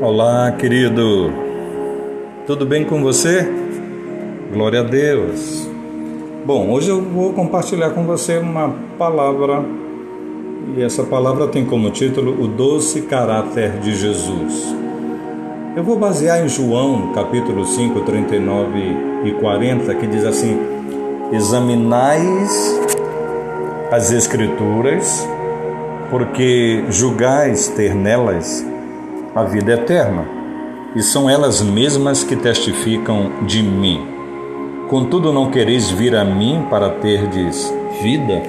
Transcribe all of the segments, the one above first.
Olá, querido. Tudo bem com você? Glória a Deus. Bom, hoje eu vou compartilhar com você uma palavra e essa palavra tem como título O Doce Caráter de Jesus. Eu vou basear em João, capítulo 5, 39 e 40, que diz assim: Examinais as Escrituras, porque julgais ter nelas a vida eterna, e são elas mesmas que testificam de mim. Contudo, não quereis vir a mim para terdes vida?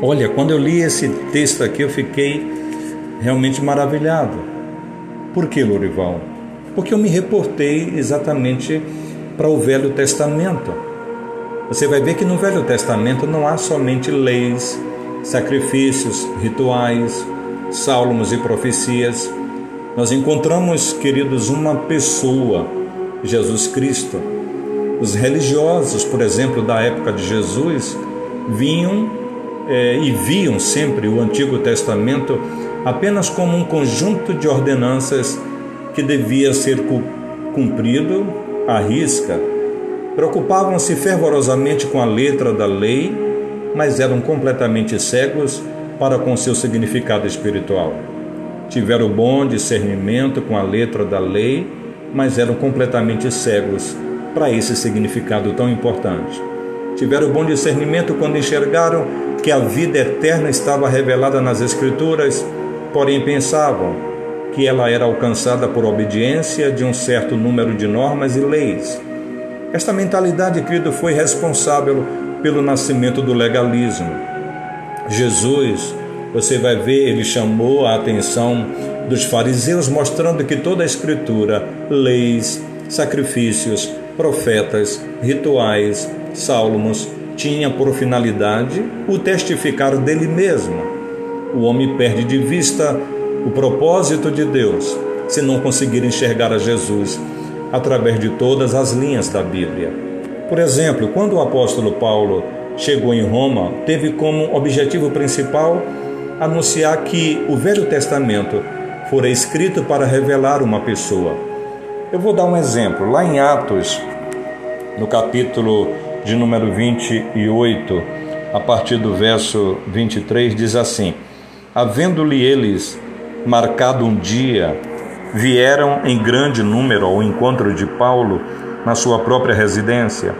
Olha, quando eu li esse texto aqui, eu fiquei realmente maravilhado. Por que, Lorival? Porque eu me reportei exatamente para o Velho Testamento. Você vai ver que no Velho Testamento não há somente leis, sacrifícios, rituais, salmos e profecias nós encontramos, queridos, uma pessoa, Jesus Cristo. Os religiosos, por exemplo, da época de Jesus, vinham é, e viam sempre o Antigo Testamento apenas como um conjunto de ordenanças que devia ser cumprido à risca. Preocupavam-se fervorosamente com a letra da lei, mas eram completamente cegos para com seu significado espiritual tiveram bom discernimento com a letra da lei, mas eram completamente cegos para esse significado tão importante. Tiveram bom discernimento quando enxergaram que a vida eterna estava revelada nas Escrituras, porém pensavam que ela era alcançada por obediência de um certo número de normas e leis. Esta mentalidade, querido, foi responsável pelo nascimento do legalismo. Jesus você vai ver, ele chamou a atenção dos fariseus, mostrando que toda a Escritura, leis, sacrifícios, profetas, rituais, salmos, tinha por finalidade o testificar dele mesmo. O homem perde de vista o propósito de Deus se não conseguir enxergar a Jesus através de todas as linhas da Bíblia. Por exemplo, quando o apóstolo Paulo chegou em Roma, teve como objetivo principal anunciar que o Velho Testamento fora escrito para revelar uma pessoa. Eu vou dar um exemplo. Lá em Atos, no capítulo de número 28, a partir do verso 23, diz assim: Havendo-lhe eles marcado um dia, vieram em grande número ao encontro de Paulo na sua própria residência.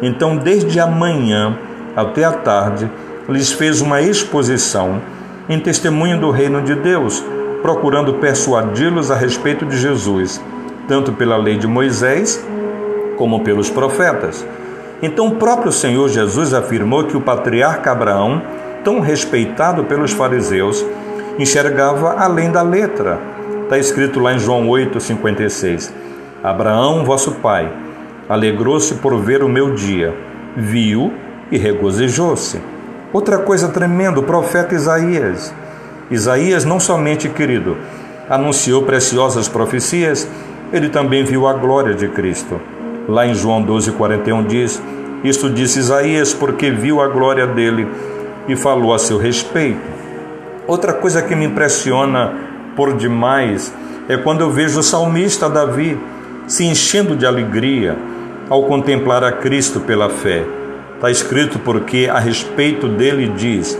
Então, desde a manhã até a tarde, lhes fez uma exposição em testemunho do reino de Deus, procurando persuadi-los a respeito de Jesus, tanto pela lei de Moisés como pelos profetas. Então o próprio Senhor Jesus afirmou que o patriarca Abraão, tão respeitado pelos fariseus, enxergava além da letra. Está escrito lá em João 8,56. Abraão, vosso pai, alegrou-se por ver o meu dia, viu e regozijou-se. Outra coisa tremenda, o profeta Isaías. Isaías não somente, querido, anunciou preciosas profecias, ele também viu a glória de Cristo. Lá em João 12:41 diz: Isto disse Isaías porque viu a glória dele e falou a seu respeito. Outra coisa que me impressiona por demais é quando eu vejo o salmista Davi se enchendo de alegria ao contemplar a Cristo pela fé. Está escrito porque a respeito dele diz: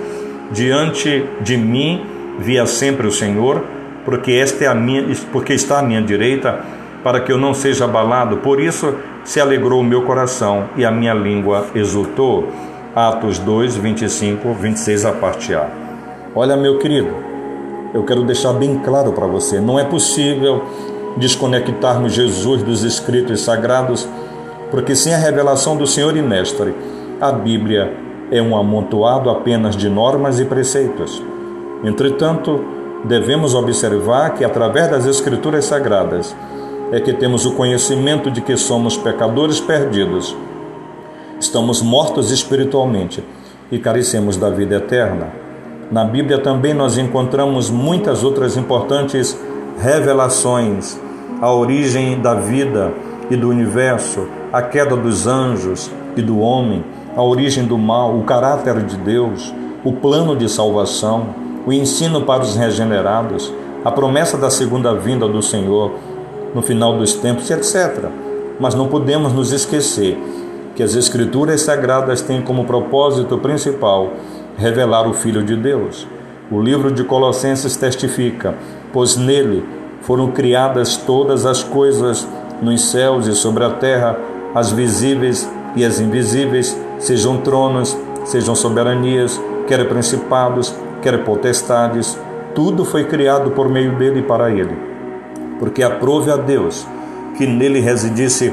Diante de mim via sempre o Senhor, porque esta é a minha, porque está à minha direita, para que eu não seja abalado. Por isso se alegrou o meu coração e a minha língua exultou. Atos 2, 25, 26 a parte A. Olha, meu querido, eu quero deixar bem claro para você: não é possível desconectarmos Jesus dos escritos sagrados, porque sem a revelação do Senhor e Mestre, a Bíblia é um amontoado apenas de normas e preceitos. Entretanto, devemos observar que através das Escrituras Sagradas é que temos o conhecimento de que somos pecadores perdidos, estamos mortos espiritualmente e carecemos da vida eterna. Na Bíblia também nós encontramos muitas outras importantes revelações, a origem da vida e do universo, a queda dos anjos e do homem, a origem do mal, o caráter de Deus, o plano de salvação, o ensino para os regenerados, a promessa da segunda vinda do Senhor no final dos tempos, etc. Mas não podemos nos esquecer que as Escrituras Sagradas têm como propósito principal revelar o Filho de Deus. O livro de Colossenses testifica: pois nele foram criadas todas as coisas nos céus e sobre a terra, as visíveis e as invisíveis, sejam tronos, sejam soberanias, quer principados, quer potestades, tudo foi criado por meio dele e para ele. Porque aprove a Deus que nele residisse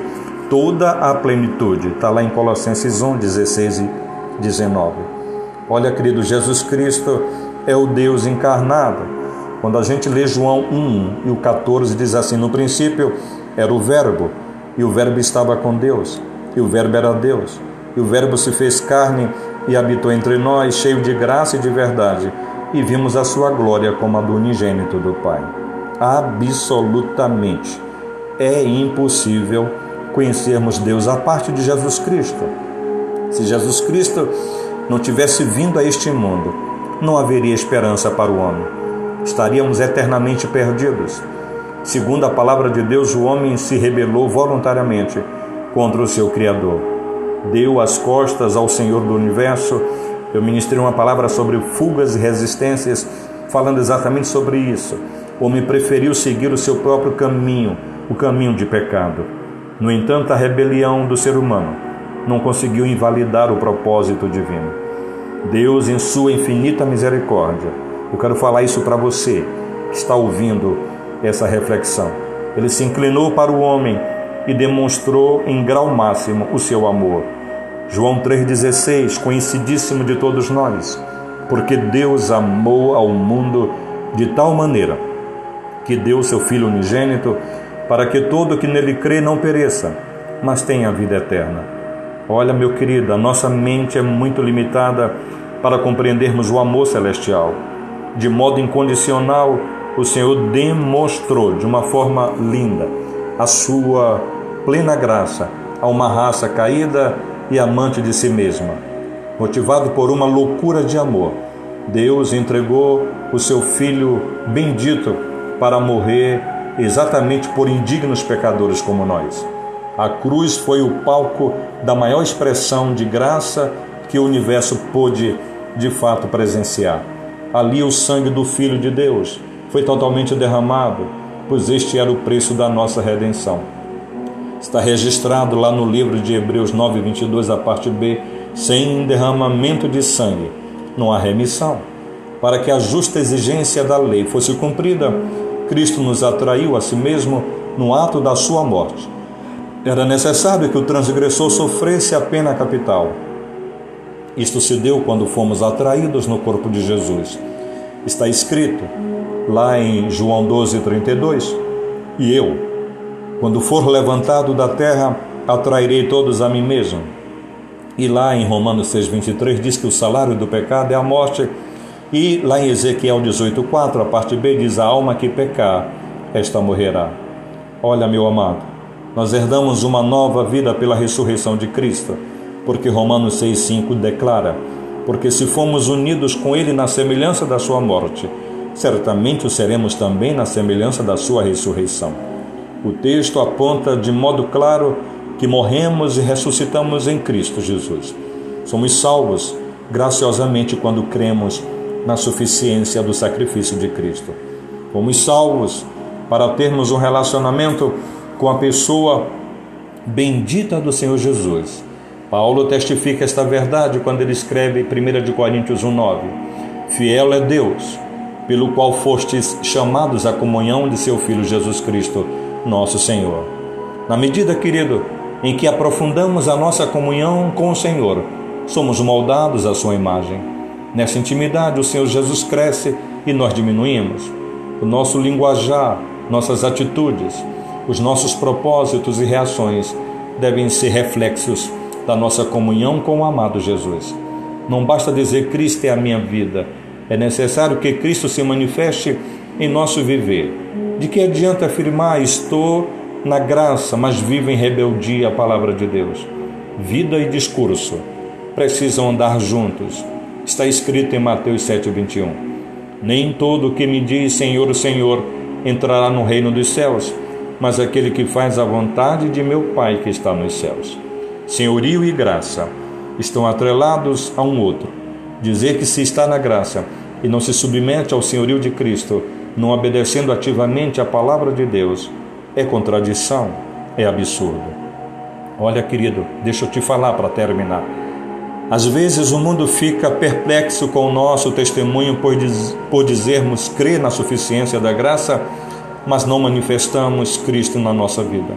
toda a plenitude. Está lá em Colossenses 1, 16 e 19. Olha, querido, Jesus Cristo é o Deus encarnado. Quando a gente lê João 1 e o 14 diz assim: No princípio era o Verbo, e o Verbo estava com Deus, e o Verbo era Deus. E o Verbo se fez carne e habitou entre nós, cheio de graça e de verdade, e vimos a sua glória como a do unigênito do Pai. Absolutamente é impossível conhecermos Deus a parte de Jesus Cristo. Se Jesus Cristo não tivesse vindo a este mundo, não haveria esperança para o homem. Estaríamos eternamente perdidos. Segundo a palavra de Deus, o homem se rebelou voluntariamente contra o seu Criador. Deu as costas ao Senhor do universo. Eu ministrei uma palavra sobre fugas e resistências, falando exatamente sobre isso. O homem preferiu seguir o seu próprio caminho, o caminho de pecado. No entanto, a rebelião do ser humano não conseguiu invalidar o propósito divino. Deus, em sua infinita misericórdia, eu quero falar isso para você que está ouvindo essa reflexão. Ele se inclinou para o homem e demonstrou em grau máximo o seu amor. João 3,16, conhecidíssimo de todos nós, porque Deus amou ao mundo de tal maneira que deu seu Filho unigênito para que todo que nele crê não pereça, mas tenha vida eterna. Olha, meu querido, a nossa mente é muito limitada para compreendermos o amor celestial. De modo incondicional, o Senhor demonstrou de uma forma linda a sua plena graça a uma raça caída e amante de si mesma. Motivado por uma loucura de amor, Deus entregou o seu Filho bendito para morrer exatamente por indignos pecadores como nós. A cruz foi o palco da maior expressão de graça que o universo pôde de fato presenciar. Ali o sangue do Filho de Deus foi totalmente derramado, pois este era o preço da nossa redenção. Está registrado lá no livro de Hebreus 9, 22, a parte B: sem derramamento de sangue não há remissão. Para que a justa exigência da lei fosse cumprida, Cristo nos atraiu a si mesmo no ato da sua morte. Era necessário que o transgressor sofresse a pena capital. Isto se deu quando fomos atraídos no corpo de Jesus. Está escrito lá em João 12, 32: E eu, quando for levantado da terra, atrairei todos a mim mesmo. E lá em Romanos 6, 23 diz que o salário do pecado é a morte e lá em Ezequiel 18,4, a parte B diz: A alma que pecar, esta morrerá. Olha, meu amado, nós herdamos uma nova vida pela ressurreição de Cristo, porque Romanos 6,5 declara: Porque se fomos unidos com Ele na semelhança da Sua morte, certamente o seremos também na semelhança da Sua ressurreição. O texto aponta de modo claro que morremos e ressuscitamos em Cristo Jesus. Somos salvos graciosamente quando cremos na suficiência do sacrifício de Cristo. Fomos salvos para termos um relacionamento com a pessoa bendita do Senhor Jesus. Paulo testifica esta verdade quando ele escreve 1 Coríntios 1,9: Fiel é Deus, pelo qual fostes chamados à comunhão de seu Filho Jesus Cristo, nosso Senhor. Na medida, querido, em que aprofundamos a nossa comunhão com o Senhor, somos moldados à sua imagem. Nessa intimidade, o Senhor Jesus cresce e nós diminuímos. O nosso linguajar, nossas atitudes, os nossos propósitos e reações devem ser reflexos da nossa comunhão com o amado Jesus. Não basta dizer Cristo é a minha vida, é necessário que Cristo se manifeste em nosso viver. De que adianta afirmar estou na graça, mas vivo em rebeldia à palavra de Deus? Vida e discurso precisam andar juntos Está escrito em Mateus 7,21. Nem todo que me diz Senhor, Senhor entrará no reino dos céus, mas aquele que faz a vontade de meu Pai que está nos céus. Senhorio e graça estão atrelados a um outro. Dizer que se está na graça e não se submete ao senhorio de Cristo, não obedecendo ativamente à palavra de Deus, é contradição, é absurdo. Olha, querido, deixa eu te falar para terminar. Às vezes o mundo fica perplexo com o nosso testemunho por, diz, por dizermos crer na suficiência da graça, mas não manifestamos Cristo na nossa vida.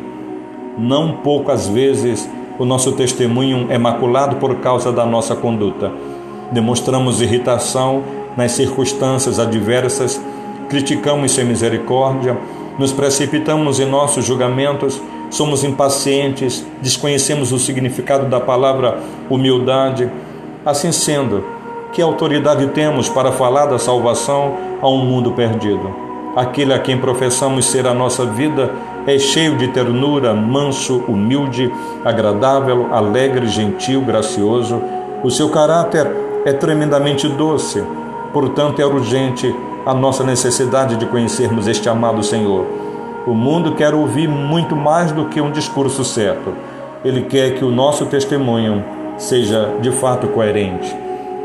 Não poucas vezes o nosso testemunho é maculado por causa da nossa conduta. Demonstramos irritação nas circunstâncias adversas, criticamos sem misericórdia, nos precipitamos em nossos julgamentos, somos impacientes, desconhecemos o significado da palavra humildade. Assim sendo, que autoridade temos para falar da salvação a um mundo perdido? Aquele a quem professamos ser a nossa vida é cheio de ternura, manso, humilde, agradável, alegre, gentil, gracioso. O seu caráter é tremendamente doce. Portanto, é urgente a nossa necessidade de conhecermos este amado Senhor. O mundo quer ouvir muito mais do que um discurso certo. Ele quer que o nosso testemunho seja de fato coerente.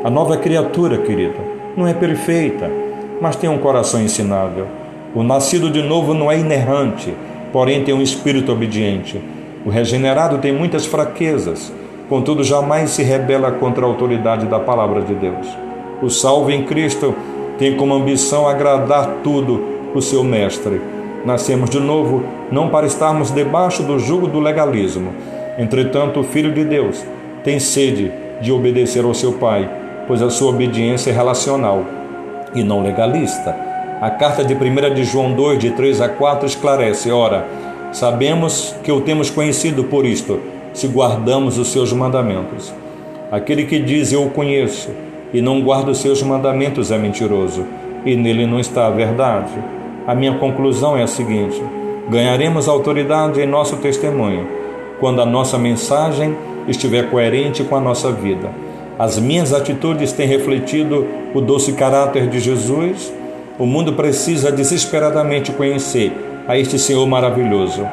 A nova criatura, querida, não é perfeita, mas tem um coração ensinável. O nascido de novo não é inerrante, porém tem um espírito obediente. O regenerado tem muitas fraquezas, contudo jamais se rebela contra a autoridade da palavra de Deus. O salvo em Cristo tem como ambição agradar tudo o seu mestre. Nascemos de novo não para estarmos debaixo do jugo do legalismo. Entretanto, o Filho de Deus tem sede de obedecer ao seu Pai, pois a sua obediência é relacional e não legalista. A carta de 1 de João 2, de 3 a 4, esclarece: Ora, sabemos que o temos conhecido por isto, se guardamos os seus mandamentos. Aquele que diz eu o conheço e não guarda os seus mandamentos é mentiroso, e nele não está a verdade. A minha conclusão é a seguinte: ganharemos autoridade em nosso testemunho quando a nossa mensagem estiver coerente com a nossa vida. As minhas atitudes têm refletido o doce caráter de Jesus. O mundo precisa desesperadamente conhecer a este Senhor maravilhoso.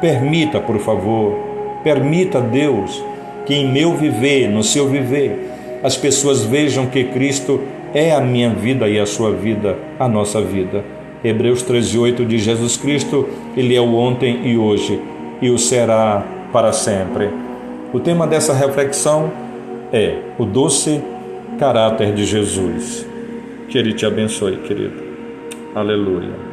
Permita, por favor, permita Deus que em meu viver, no seu viver, as pessoas vejam que Cristo é a minha vida e a sua vida, a nossa vida. Hebreus 13:8 de Jesus Cristo, ele é o ontem e hoje e o será para sempre. O tema dessa reflexão é o doce caráter de Jesus. Que ele te abençoe, querido. Aleluia.